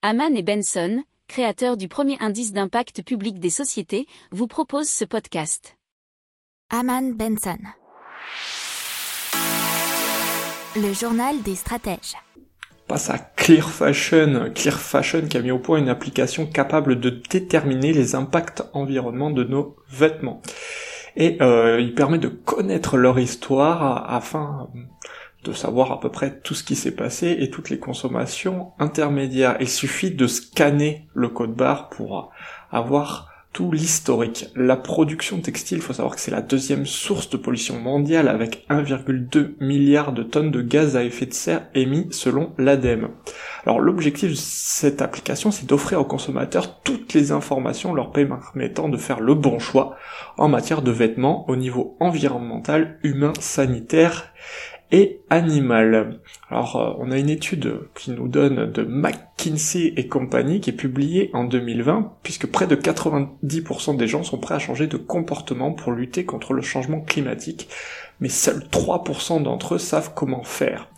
Haman et Benson, créateurs du premier indice d'impact public des sociétés, vous proposent ce podcast. Haman Benson. Le journal des stratèges. Passe à Clear Fashion. Clear Fashion qui a mis au point une application capable de déterminer les impacts environnement de nos vêtements. Et euh, il permet de connaître leur histoire afin de savoir à peu près tout ce qui s'est passé et toutes les consommations intermédiaires. Il suffit de scanner le code barre pour avoir tout l'historique. La production textile, il faut savoir que c'est la deuxième source de pollution mondiale avec 1,2 milliard de tonnes de gaz à effet de serre émis selon l'ADEME. Alors l'objectif de cette application, c'est d'offrir aux consommateurs toutes les informations leur permettant de faire le bon choix en matière de vêtements au niveau environnemental, humain, sanitaire et animal. Alors, euh, on a une étude qui nous donne de McKinsey et compagnie qui est publiée en 2020, puisque près de 90% des gens sont prêts à changer de comportement pour lutter contre le changement climatique, mais seuls 3% d'entre eux savent comment faire.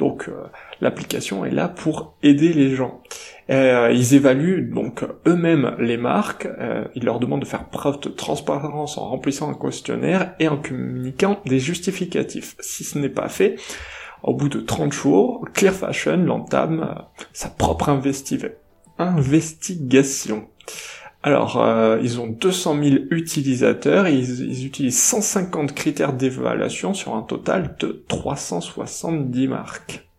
Donc, euh, l'application est là pour aider les gens. Euh, ils évaluent donc eux-mêmes les marques, euh, ils leur demandent de faire preuve de transparence en remplissant un questionnaire et en communiquant des justificatifs. Si ce n'est pas fait, au bout de 30 jours, Clear Fashion entame euh, sa propre investigation. Alors, ils ont 200 000 utilisateurs et ils, ils utilisent 150 critères d'évaluation sur un total de 370 marques.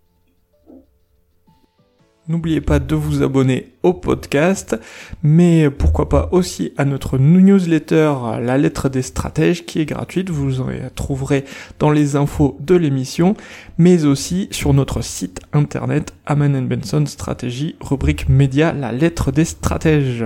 N'oubliez pas de vous abonner au podcast, mais pourquoi pas aussi à notre newsletter La lettre des stratèges qui est gratuite, vous en trouverez dans les infos de l'émission, mais aussi sur notre site internet Aman Benson Stratégie, rubrique média La lettre des stratèges.